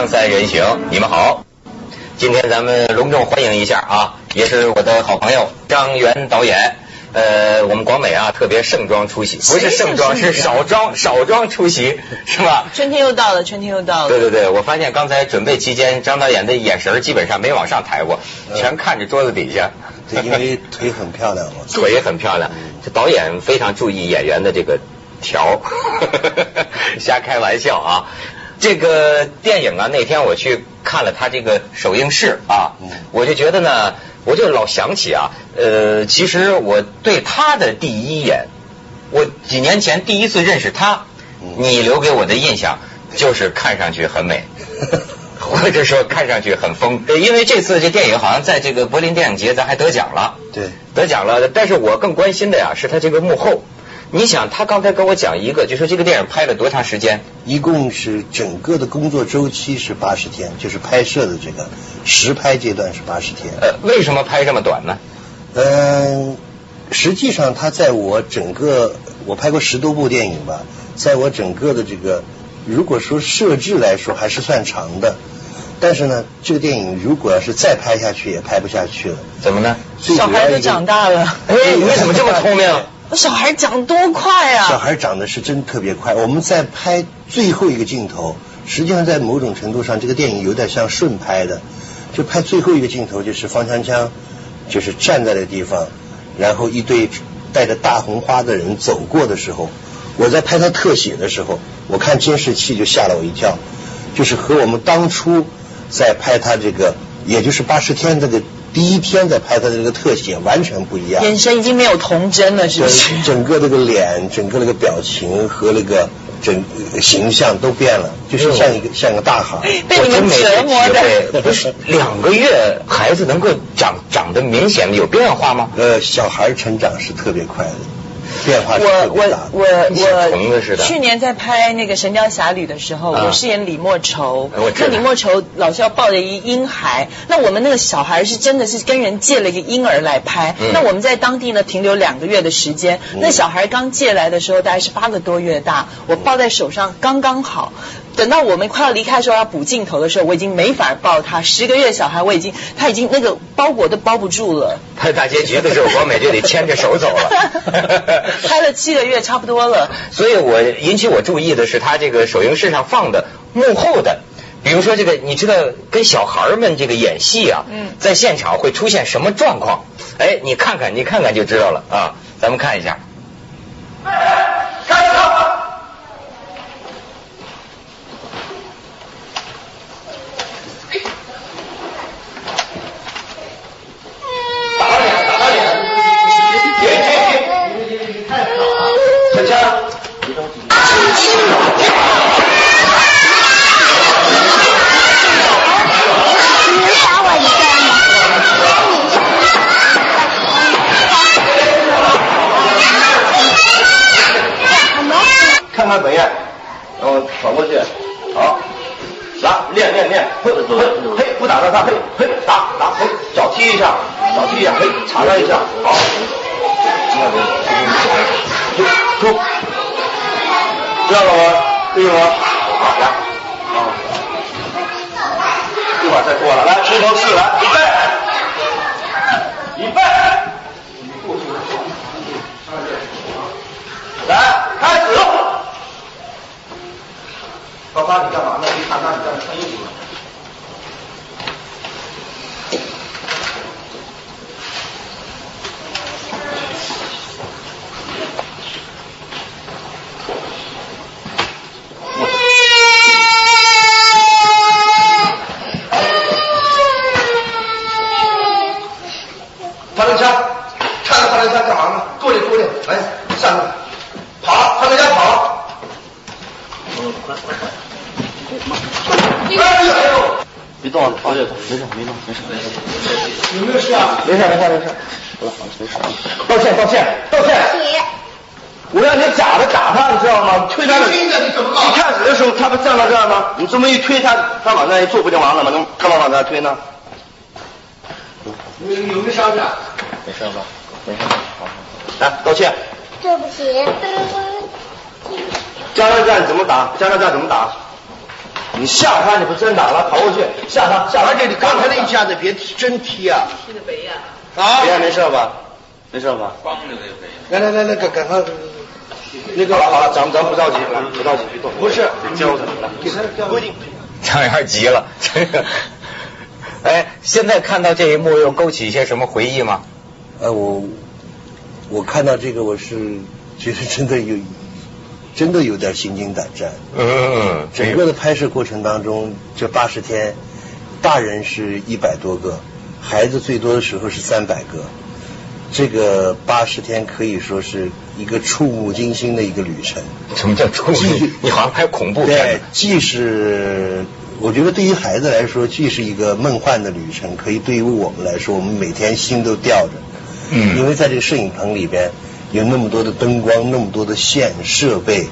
锵三人行，你们好。今天咱们隆重欢迎一下啊，也是我的好朋友张元导演。呃，我们广美啊特别盛装出席，不是盛装，是少装少装出席，是吧？春天又到了，春天又到了。对对对，我发现刚才准备期间，张导演的眼神基本上没往上抬过，全看着桌子底下。对，因为腿很漂亮嘛。腿也很漂亮，这导演非常注意演员的这个条，瞎开玩笑啊。这个电影啊，那天我去看了他这个首映式啊，我就觉得呢。我就老想起啊，呃，其实我对他的第一眼，我几年前第一次认识他，你留给我的印象就是看上去很美，或者说看上去很疯。因为这次这电影好像在这个柏林电影节咱还得奖了，对，得奖了。但是我更关心的呀是他这个幕后。你想，他刚才跟我讲一个，就说这个电影拍了多长时间？一共是整个的工作周期是八十天，就是拍摄的这个实拍阶段是八十天。呃，为什么拍这么短呢？嗯，实际上他在我整个我拍过十多部电影吧，在我整个的这个如果说设置来说还是算长的，但是呢，这个电影如果要是再拍下去也拍不下去了。怎么呢？小孩都长大了。哎，你为什么这么聪明？小孩长多快啊！小孩长得是真特别快。我们在拍最后一个镜头，实际上在某种程度上，这个电影有点像顺拍的。就拍最后一个镜头，就是方强强，就是站在那个地方，然后一堆带着大红花的人走过的时候，我在拍他特写的时候，我看监视器就吓了我一跳，就是和我们当初在拍他这个，也就是八十天这个。第一天在拍他的这个特写完全不一样，眼神已经没有童真了，是不是？整个这个脸，整个那个表情和那个整形象都变了，就是像一个像个大孩。被你们折磨的，不是两个月孩子能够长长得明显有变化吗？呃，小孩成长是特别快的。变化我我我我去年在拍那个《神雕侠侣》的时候，我饰演李莫愁。那李莫愁老是要抱着一婴孩，那我们那个小孩是真的是跟人借了一个婴儿来拍。那我们在当地呢停留两个月的时间。那小孩刚借来的时候大概是八个多月大，我抱在手上刚刚好。等到我们快要离开的时候要补镜头的时候，我已经没法抱他。十个月小孩我已经他已经那个包裹都包不住了。拍大结局的时候，光美就得牵着手走了。拍了七个月，差不多了。所以我引起我注意的是，他这个首映式上放的幕后的，比如说这个，你知道跟小孩们这个演戏啊，在现场会出现什么状况？哎，你看看，你看看就知道了啊。咱们看一下。方式，来，预备，预备，来，开始。爸爸，你干嘛呢？你看那，你在穿衣服呢。没事，没事，没事，没事。有没有事啊？没事，没事，没事。好了，好了，没事。道歉，道歉，道歉。我让你假的打他，你知道吗？推他的。你怎么一开始的时候他不站到这儿吗？你这么一推他，他往那一坐不就完了吗？能干嘛往那推呢？有有没有伤去？没事吧？没事。好，来道歉。对不起。加油站怎么打？加油站怎么打？你吓他，你不真打了，跑过去吓他，吓他。而且你刚才那一下子别真踢啊！踢的北呀。啊！别没事吧？没事吧？光着。来来来来，赶赶快。那个好了，咱们咱不着急，不着急，别动。不是，教他，给他规定。张元急了，这个。哎，现在看到这一幕，又勾起一些什么回忆吗？呃，我我看到这个，我是觉得真的有，真的有点心惊胆战。嗯。整个的拍摄过程当中，这八十天，大人是一百多个，孩子最多的时候是三百个。这个八十天可以说是一个触目惊心的一个旅程。什么叫触目惊心？你好像拍恐怖片。对，既是我觉得对于孩子来说，既是一个梦幻的旅程，可以对于我们来说，我们每天心都吊着。嗯。因为在这个摄影棚里边有那么多的灯光，那么多的线设备，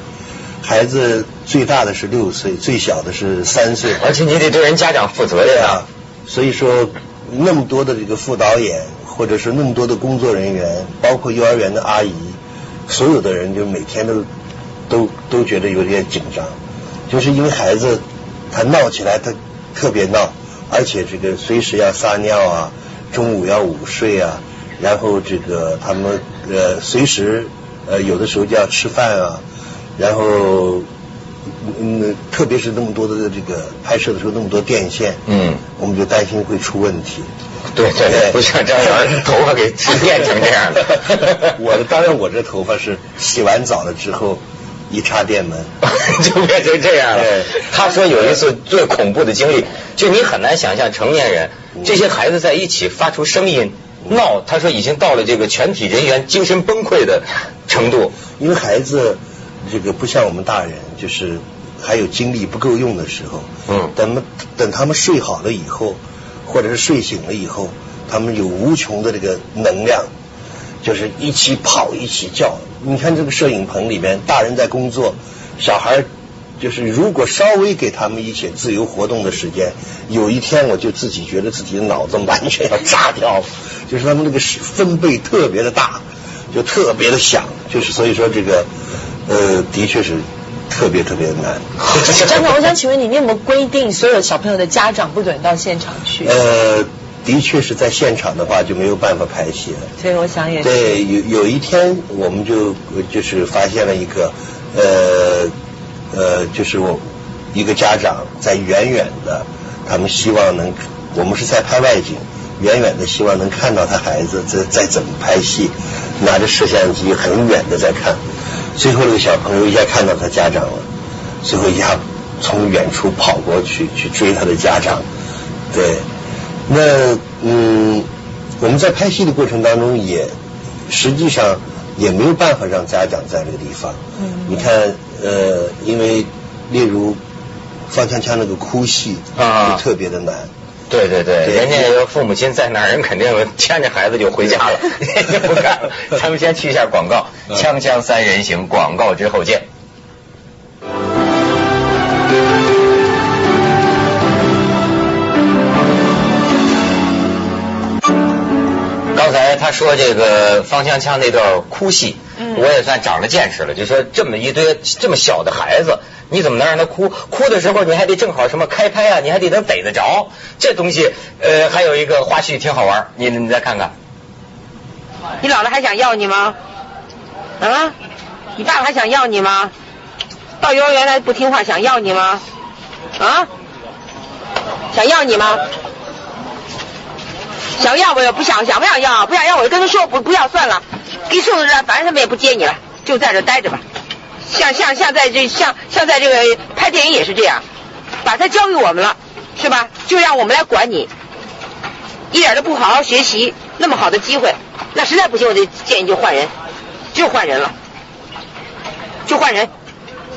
孩子最大的是六岁，最小的是三岁。而且你得对人家长负责任啊。所以说，那么多的这个副导演。或者是那么多的工作人员，包括幼儿园的阿姨，所有的人就每天都都都觉得有点紧张，就是因为孩子他闹起来他特别闹，而且这个随时要撒尿啊，中午要午睡啊，然后这个他们呃随时呃有的时候就要吃饭啊，然后嗯特别是那么多的这个拍摄的时候那么多电线，嗯，我们就担心会出问题。对对对，不像张元头发给电成这样的。我的当然，我这头发是洗完澡了之后一插电门 就变成这样了。他说有一次最恐怖的经历，就你很难想象成年人这些孩子在一起发出声音闹，他说已经到了这个全体人员精神崩溃的程度。因为孩子这个不像我们大人，就是还有精力不够用的时候。嗯。等等他们睡好了以后。或者是睡醒了以后，他们有无穷的这个能量，就是一起跑，一起叫。你看这个摄影棚里面，大人在工作，小孩就是如果稍微给他们一些自由活动的时间，有一天我就自己觉得自己的脑子完全要炸掉，就是他们那个分贝特别的大，就特别的响，就是所以说这个呃，的确是。特别特别难。张总，我想请问你，你有没有规定所有小朋友的家长不准到现场去？呃，的确是在现场的话就没有办法拍戏了。所以我想也是。对，有有一天我们就就是发现了一个呃呃，就是我一个家长在远远的，他们希望能，我们是在拍外景，远远的希望能看到他孩子在在怎么拍戏，拿着摄像机很远的在看。最后那个小朋友一下看到他家长了，最后一下从远处跑过去去追他的家长，对，那嗯，我们在拍戏的过程当中也实际上也没有办法让家长在这个地方。嗯。你看呃，因为例如方锵锵那个哭戏啊，就特别的难。对对对，人家父母亲在那儿，人肯定 牵着孩子就回家了，就不干了。咱们先去一下广告，锵锵三人行，广告之后见。刚才他说这个方锵锵那段哭戏，我也算长了见识了，就说这么一堆这么小的孩子。你怎么能让他哭？哭的时候你还得正好什么开拍啊？你还得能逮得着。这东西，呃，还有一个花絮挺好玩，你你再看看。你姥姥还想要你吗？啊？你爸爸还想要你吗？到幼儿园来不听话，想要你吗？啊？想要你吗？想要不要？不想想不想要？不想要我就跟他说不不要算了，给送到这，反正他们也不接你了，就在这待着吧。像像像在这像像在这个拍电影也是这样，把他交给我们了，是吧？就让我们来管你，一点都不好好学习，那么好的机会，那实在不行，我就建议就换人，就换人了，就换人，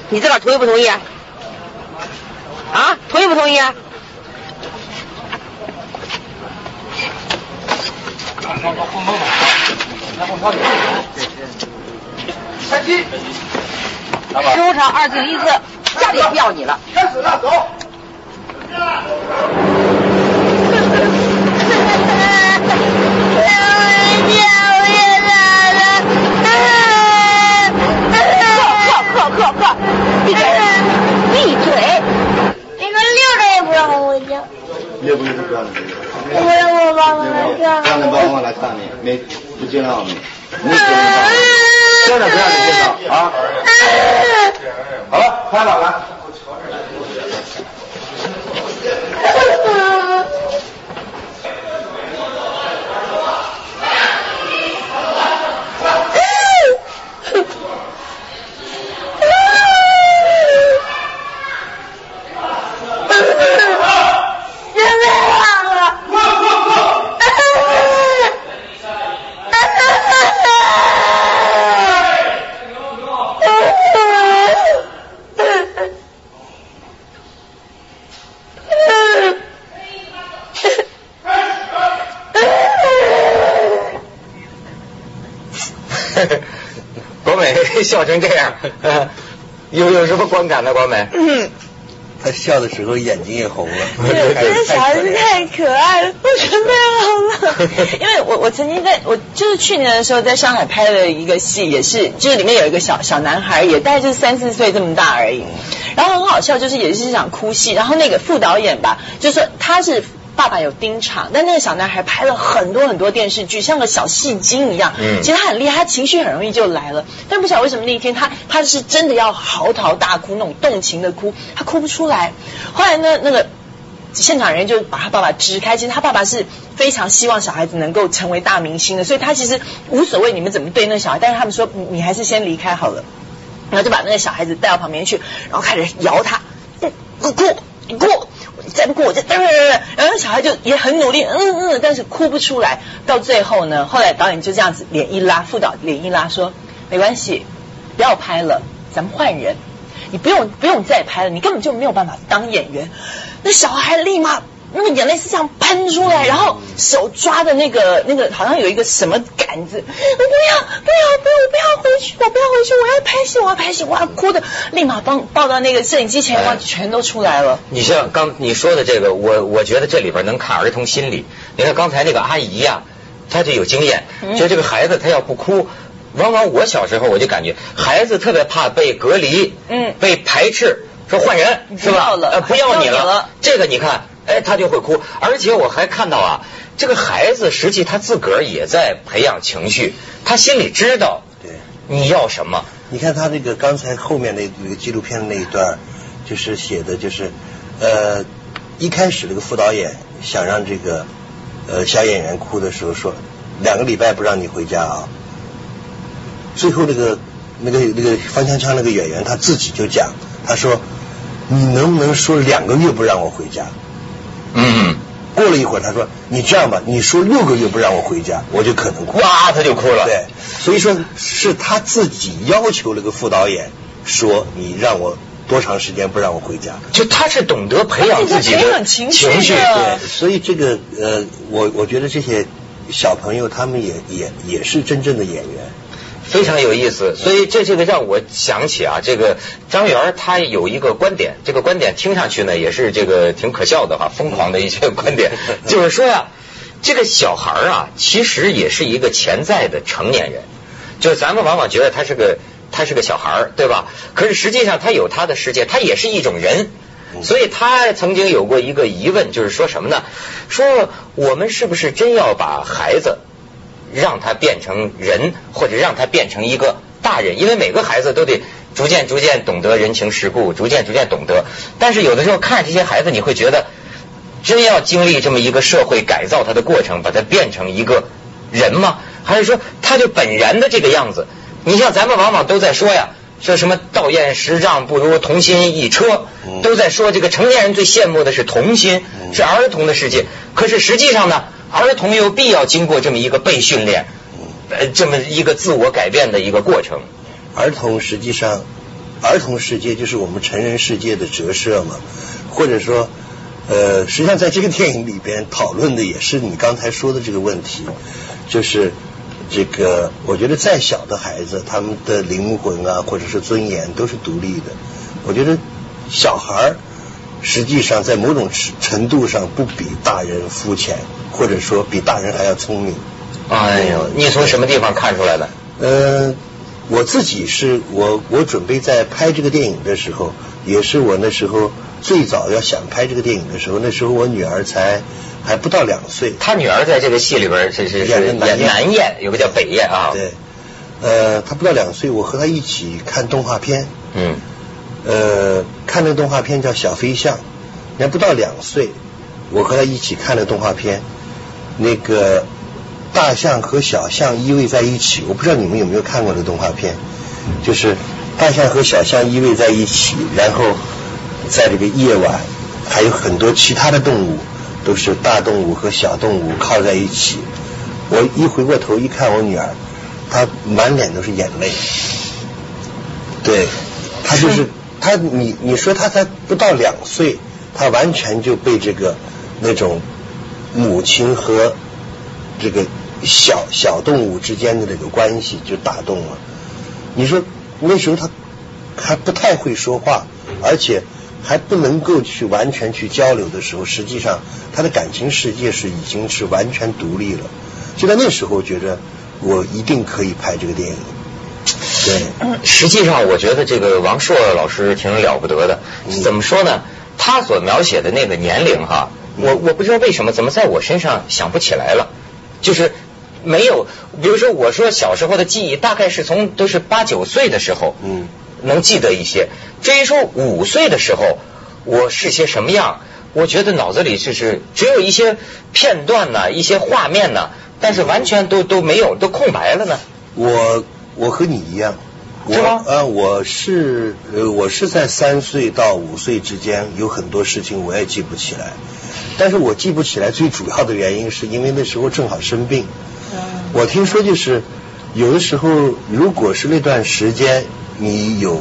你自个儿同意不同意啊？啊，同意不同意啊？三七。十五场二进一次，家里不要你了。开始了，走。不让你介绍，不让你爸爸来看你，没不介绍你，你只能看，真的不让你介绍啊！好了，拍了，来。笑成这样，有有什么观感呢？光美，嗯他笑的时候眼睛也红了。对这小孩子太可爱了，我准备好了。因为我我曾经在我就是去年的时候在上海拍了一个戏，也是就是里面有一个小小男孩，也大概就是三四岁这么大而已。然后很好笑，就是也是一场哭戏。然后那个副导演吧，就说他是。爸爸有盯场，但那个小男孩拍了很多很多电视剧，像个小戏精一样。嗯，其实他很厉害，他情绪很容易就来了。但不晓得为什么那一天他他是真的要嚎啕大哭，那种动情的哭，他哭不出来。后来呢，那个现场人员就把他爸爸支开。其实他爸爸是非常希望小孩子能够成为大明星的，所以他其实无所谓你们怎么对那小孩，但是他们说你还是先离开好了。然后就把那个小孩子带到旁边去，然后开始摇他，哭哭你哭。再不哭我就当然了，然后小孩就也很努力，嗯嗯，但是哭不出来。到最后呢，后来导演就这样子脸一拉，副导脸一拉说：“没关系，不要拍了，咱们换人，你不用不用再拍了，你根本就没有办法当演员。”那小孩立马。那个眼泪是这样喷出来，然后手抓的那个那个好像有一个什么杆子，我不要不要不要我不要回去，我不要回去，我要拍戏，我要拍戏，我要哭的，立马抱抱到那个摄影机前，哇，全都出来了。你像刚你说的这个，我我觉得这里边能看儿童心理。你看刚才那个阿姨呀，她就有经验，就这个孩子他要不哭，往往我小时候我就感觉孩子特别怕被隔离，嗯，被排斥，说换人是吧？呃，不要你了，这个你看。哎，他就会哭，而且我还看到啊，这个孩子实际他自个儿也在培养情绪，他心里知道，对，你要什么？你看他那个刚才后面那那个纪录片那一段，就是写的就是，呃，一开始那个副导演想让这个呃小演员哭的时候说，两个礼拜不让你回家啊，最后那个那个那个方枪枪那个演员他自己就讲，他说，你能不能说两个月不让我回家？嗯，过了一会儿，他说：“你这样吧，你说六个月不让我回家，我就可能哭。”哇，他就哭了。对，所以说是他自己要求了个副导演说：“你让我多长时间不让我回家？”就他是懂得培养自己的情绪。对，所以这个呃，我我觉得这些小朋友他们也也也是真正的演员。非常有意思，所以这这个让我想起啊，这个张元他有一个观点，这个观点听上去呢也是这个挺可笑的哈，疯狂的一些观点，就是说呀，这个小孩啊其实也是一个潜在的成年人，就是咱们往往觉得他是个他是个小孩对吧？可是实际上他有他的世界，他也是一种人，所以他曾经有过一个疑问，就是说什么呢？说我们是不是真要把孩子？让他变成人，或者让他变成一个大人，因为每个孩子都得逐渐逐渐懂得人情世故，逐渐逐渐懂得。但是有的时候看这些孩子，你会觉得，真要经历这么一个社会改造他的过程，把他变成一个人吗？还是说他就本然的这个样子？你像咱们往往都在说呀，说什么道验十丈不如童心一车，都在说这个成年人最羡慕的是童心，是儿童的世界。可是实际上呢？儿童有必要经过这么一个被训练，呃，这么一个自我改变的一个过程。儿童实际上，儿童世界就是我们成人世界的折射嘛，或者说，呃，实际上在这个电影里边讨论的也是你刚才说的这个问题，就是这个，我觉得再小的孩子，他们的灵魂啊，或者是尊严都是独立的。我觉得小孩儿。实际上，在某种程度上，不比大人肤浅，或者说比大人还要聪明。哎呦，你从什么地方看出来的？呃，我自己是我我准备在拍这个电影的时候，也是我那时候最早要想拍这个电影的时候，那时候我女儿才还不到两岁。他女儿在这个戏里边是是是演南燕，有个叫北燕啊。对，呃，她不到两岁，我和她一起看动画片。嗯。呃，看那动画片叫《小飞象》，还不到两岁，我和他一起看的动画片。那个大象和小象依偎在一起，我不知道你们有没有看过这动画片，就是大象和小象依偎在一起，然后。在这个夜晚，还有很多其他的动物，都是大动物和小动物靠在一起。我一回过头一看，我女儿，她满脸都是眼泪。对，她就是 他，你你说他才不到两岁，他完全就被这个那种母亲和这个小小动物之间的这个关系就打动了。你说那时候他还不太会说话，而且。还不能够去完全去交流的时候，实际上他的感情世界是已经是完全独立了。就在那时候，觉得我一定可以拍这个电影。对，实际上我觉得这个王朔老师挺了不得的。怎么说呢？他所描写的那个年龄哈，我我不知道为什么，怎么在我身上想不起来了？就是没有，比如说我说小时候的记忆，大概是从都是八九岁的时候。嗯。能记得一些。至于说五岁的时候我是些什么样，我觉得脑子里就是只有一些片段呢，一些画面呢，但是完全都都没有，都空白了呢。我我和你一样，是吗？呃，我是呃，我是在三岁到五岁之间，有很多事情我也记不起来。但是我记不起来最主要的原因，是因为那时候正好生病。我听说就是有的时候，如果是那段时间。你有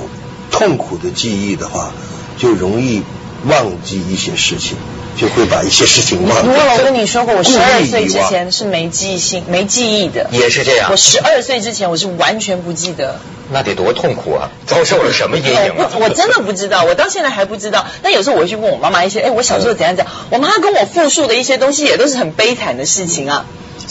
痛苦的记忆的话，就容易忘记一些事情，就会把一些事情忘。如果我跟你说过，我十二岁之前是没记性、没记忆的，也是这样。我十二岁之前我是完全不记得。那得多痛苦啊！遭受了什么阴影？我我真的不知道，我到现在还不知道。但有时候我会去问我妈妈一些，哎，我小时候怎样怎样。我妈跟我复述的一些东西，也都是很悲惨的事情啊。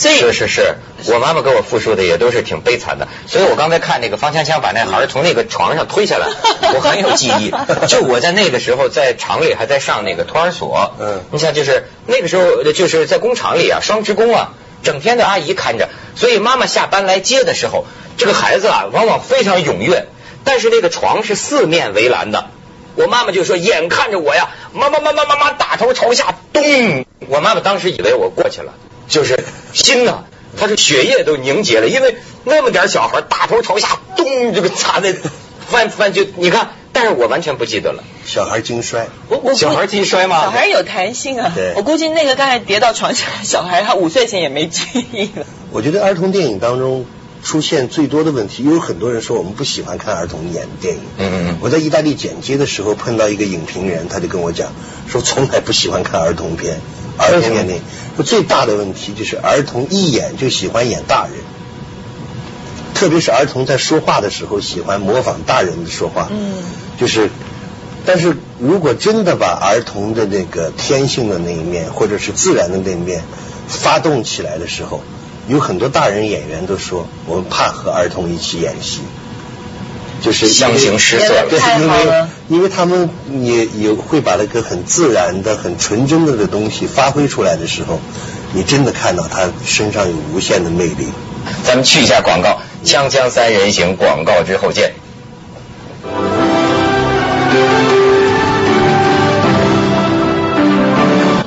是是是，我妈妈给我复述的也都是挺悲惨的，所以我刚才看那个方锵锵把那孩儿从那个床上推下来，我很有记忆。就我在那个时候在厂里还在上那个托儿所，嗯，你想就是那个时候就是在工厂里啊，双职工啊，整天的阿姨看着，所以妈妈下班来接的时候，这个孩子啊往往非常踊跃，但是那个床是四面围栏的，我妈妈就说眼看着我呀，妈妈妈妈妈妈大头朝下咚，我妈妈当时以为我过去了。就是心呐，他是血液都凝结了，因为那么点小孩大头朝下，咚，这个砸在翻翻就你看，但是我完全不记得了。小孩惊摔，我我小孩惊摔吗？小孩有弹性啊。对，我估计那个刚才跌到床下小孩，他五岁前也没记忆了。我觉得儿童电影当中出现最多的问题，有很多人说我们不喜欢看儿童演电影。嗯嗯嗯。我在意大利剪接的时候碰到一个影评人，他就跟我讲说，从来不喜欢看儿童片。儿童年龄最大的问题就是儿童一演就喜欢演大人，特别是儿童在说话的时候喜欢模仿大人的说话。嗯，就是，但是如果真的把儿童的那个天性的那一面，或者是自然的那一面发动起来的时候，有很多大人演员都说，我们怕和儿童一起演戏。就是相形失色，对，因为因为他们也也会把那个很自然的、很纯真的的东西发挥出来的时候，你真的看到他身上有无限的魅力。咱们去一下广告，锵锵三人行广告之后见。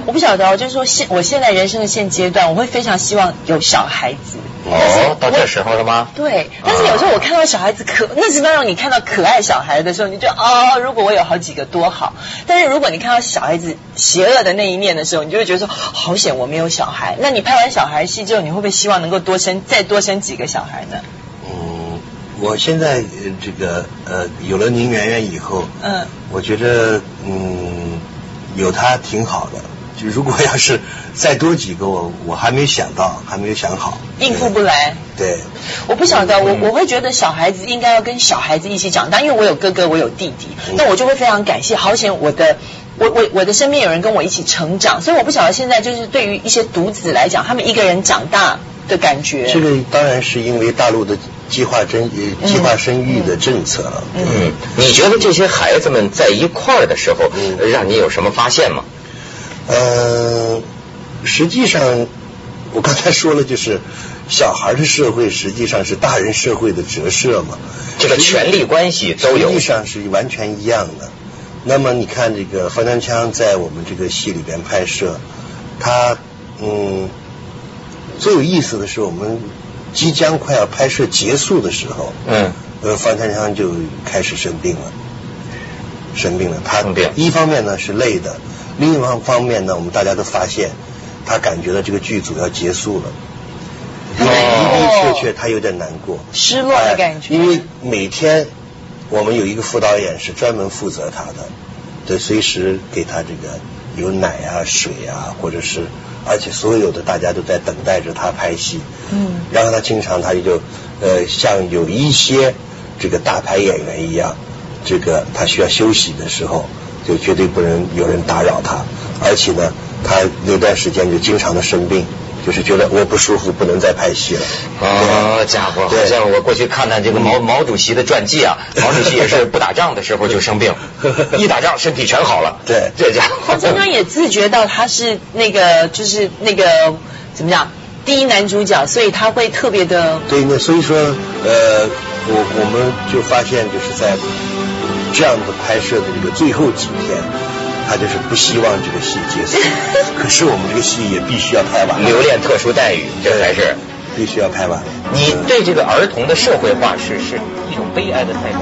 我不晓得，就是说现我现在人生的现阶段，我会非常希望有小孩子。哦，到这时候了吗？对，但是有时候我看到小孩子可，那是当让你看到可爱小孩的时候，你就哦，如果我有好几个多好。但是如果你看到小孩子邪恶的那一面的时候，你就会觉得说好险我没有小孩。那你拍完小孩戏之后，你会不会希望能够多生再多生几个小孩呢？嗯，我现在这个呃有了宁媛媛以后，嗯，我觉得嗯有她挺好的。就如果要是再多几个，我我还没想到，还没有想好，应付不来。对，我不晓得，我我会觉得小孩子应该要跟小孩子一起长大，因为我有哥哥，我有弟弟，那我就会非常感谢，好险我的我我我的身边有人跟我一起成长，所以我不晓得现在就是对于一些独子来讲，他们一个人长大的感觉。这个当然是因为大陆的计划生计划生育的政策了。嗯，你觉得这些孩子们在一块儿的时候，让你有什么发现吗？嗯，实际上我刚才说了，就是小孩的社会实际上是大人社会的折射嘛。这个权力关系都有，实际上是完全一样的。那么你看，这个方江枪在我们这个戏里边拍摄，他嗯，最有意思的是，我们即将快要拍摄结束的时候，嗯，呃，方江枪就开始生病了，生病了。他一方面呢是累的，另一方方面呢，我们大家都发现，他感觉到这个剧组要结束了。的的确确，他有点难过，失落的感觉。因为每天我们有一个副导演是专门负责他的，对，随时给他这个有奶啊、水啊，或者是，而且所有的大家都在等待着他拍戏。嗯。然后他经常他就呃，像有一些这个大牌演员一样，这个他需要休息的时候，就绝对不能有人打扰他，而且呢，他那段时间就经常的生病。就是觉得我不舒服，不能再拍戏了。啊，家伙，好像我过去看看这个毛毛主席的传记啊，毛主席也是不打仗的时候就生病，一打仗身体全好了。对，这家伙。他经常也自觉到他是那个，就是那个怎么讲，第一男主角，所以他会特别的。对，那所以说，呃，我我们就发现，就是在这样子拍摄的这个最后几天。他就是不希望这个戏结束，可是我们这个戏也必须要拍完。留恋特殊待遇，这才是必须要拍完。你对这个儿童的社会化是是一种悲哀的态度。